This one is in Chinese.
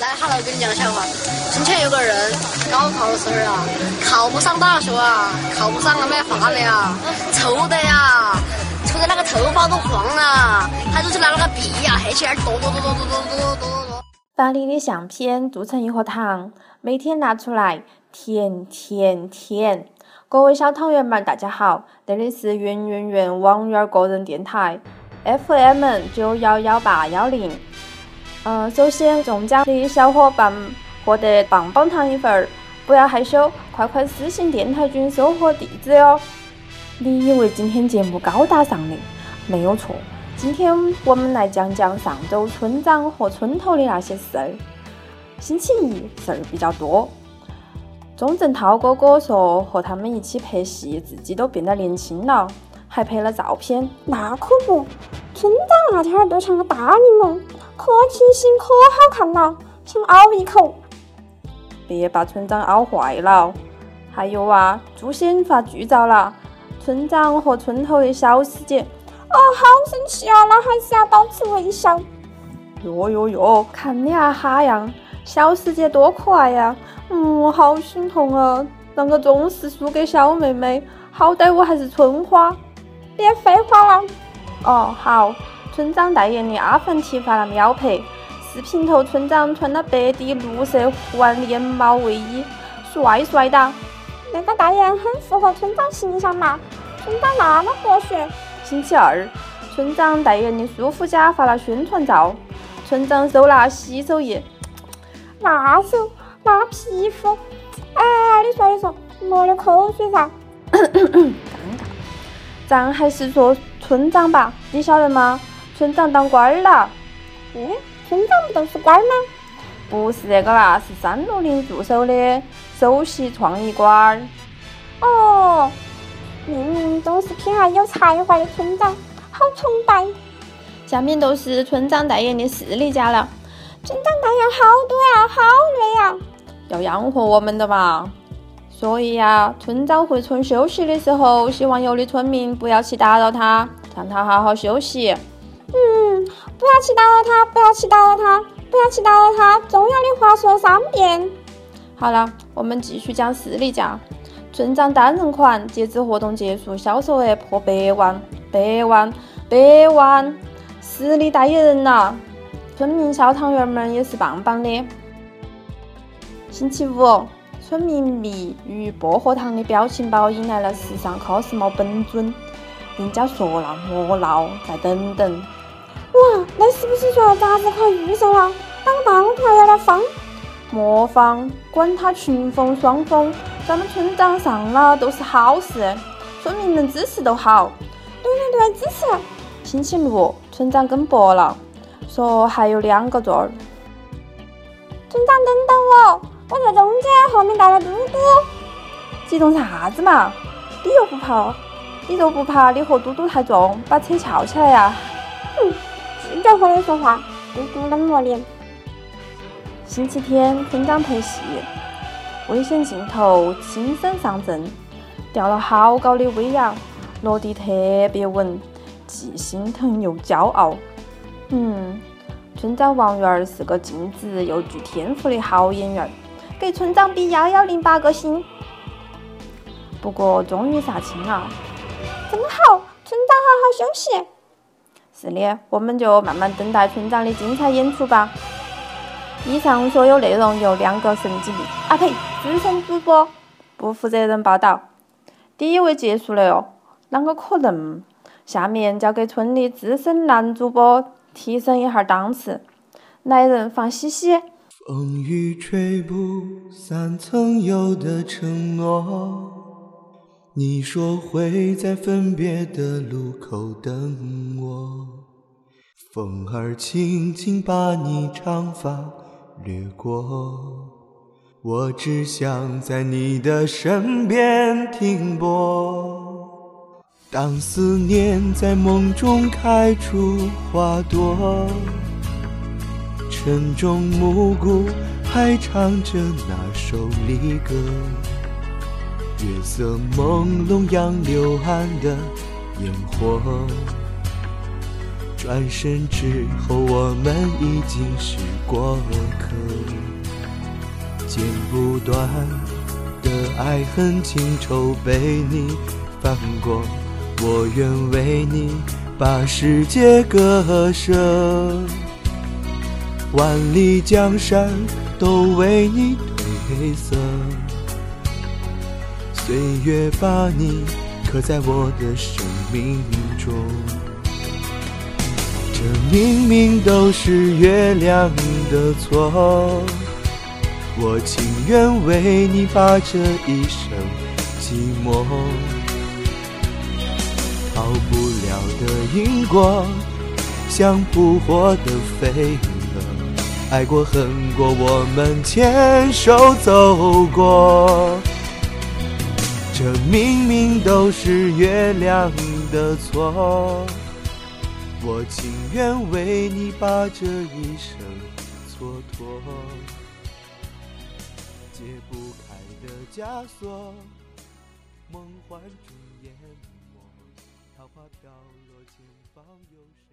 来哈喽，跟你讲个笑话。从前有个人高考的时候啊，考不上大学啊，考不上了没法了呀，愁的呀，愁的那个头发都黄了。他就去拿那个笔呀，黑起来剁剁剁剁剁剁剁剁剁。把你的相片做成一盒糖，每天拿出来舔舔舔。各位小汤圆们，大家好，这里是圆圆圆王源个人电台，FM 九幺幺八幺零。嗯，首先中奖的小伙伴获得棒棒糖一份儿，不要害羞，快快私信电台君收获地址哟。你以为今天节目高大上的？没有错，今天我们来讲讲上周村长和村头的那些事儿。星期一事儿比较多，钟镇涛哥哥说和他们一起拍戏，自己都变得年轻了，还拍了照片。那可不，村长那天儿都像个大柠檬。可清新，可好看了，想咬一口。别把村长咬坏了。还有啊，诛仙发剧照了，村长和村头的小师姐。哦，好神奇啊！那还是要保持微笑。哟哟哟，看你啊哈样，小师姐多可爱呀！嗯，好心痛啊，啷个总是输给小妹妹，好歹我还是村花。别废话了。哦，好。村长代言的阿凡提发了秒拍，视频头村长穿了白底绿色环连帽卫衣，帅帅的。那个代言很符合村长形象嘛？村长那么和谐。星期二，村长代言的舒肤佳发了宣传照，村长手拿洗手液，那手那皮肤，哎，你说你说，抹的口水噻。尴尬。咱还是说村长吧，你晓得吗？村长当官儿了，嗯，村长不都是官儿吗？不是这个啦，是三六零助手的首席创意官儿。哦，明明都是偏爱有才华的村长，好崇拜。下面都是村长代言的势力家了。村长代言好多呀，好累呀，要养活我们的嘛。所以呀，村长回村休息的时候，希望有的村民不要去打扰他，让他好好休息。不要去打扰他，不要去打扰他，不要去打扰他。重要的话说三遍。好了，我们继续讲士力架。村长单人款截止活动结束，销售额破百万，百万，百万！实力代言人呐！村民小汤圆们也是棒棒的。星期五，村民蜜与薄荷糖的表情包引来了时尚 cosmo 本尊。人家说了，莫闹，再等等。哇，你是不是说渣子可预售了？当棒槌有点方。莫方，管他群风双风，咱们村长上了都是好事，村民们支持都好。对对对，支持。星期六，村长跟博了，说还有两个座儿。村长，等等我，我在中间，后面带了嘟嘟。激动啥子嘛？你又不怕，你就不怕你和嘟嘟太重，把车翘起来呀、哼、者和你说话，嘟嘟冷漠脸。星期天，村长拍戏，危险镜头轻声上阵，吊了好高的威亚，落地特别稳，既心疼又骄傲。嗯，村长王源儿是个尽职又具天赋的好演员，给村长比幺幺零八个星。不过终于杀青了，真好，村长好好休息。是的，我们就慢慢等待村长的精彩演出吧。以上所有内容由两个神经病啊呸，资深主播不负责任报道。第一位结束了哟，啷个可能？下面交给村里资深男主播提升一下档次。来人放西西。风雨吹不散曾有的承诺。你说会在分别的路口等我，风儿轻轻把你长发掠过，我只想在你的身边停泊。当思念在梦中开出花朵，晨钟暮鼓还唱着那首离歌。月色朦胧，杨柳岸的烟火。转身之后，我们已经是过客，剪不断的爱恨情仇被你翻过，我愿为你把世界割舍，万里江山都为你褪色，岁月把你刻在我的生命中。这明明都是月亮的错，我情愿为你把这一生寂寞。逃不了的因果，像扑火的飞蛾，爱过恨过，我们牵手走过。这明明都是月亮的错。我情愿为你把这一生蹉跎，解不开的枷锁，梦幻中淹没，桃花飘落，前方有谁？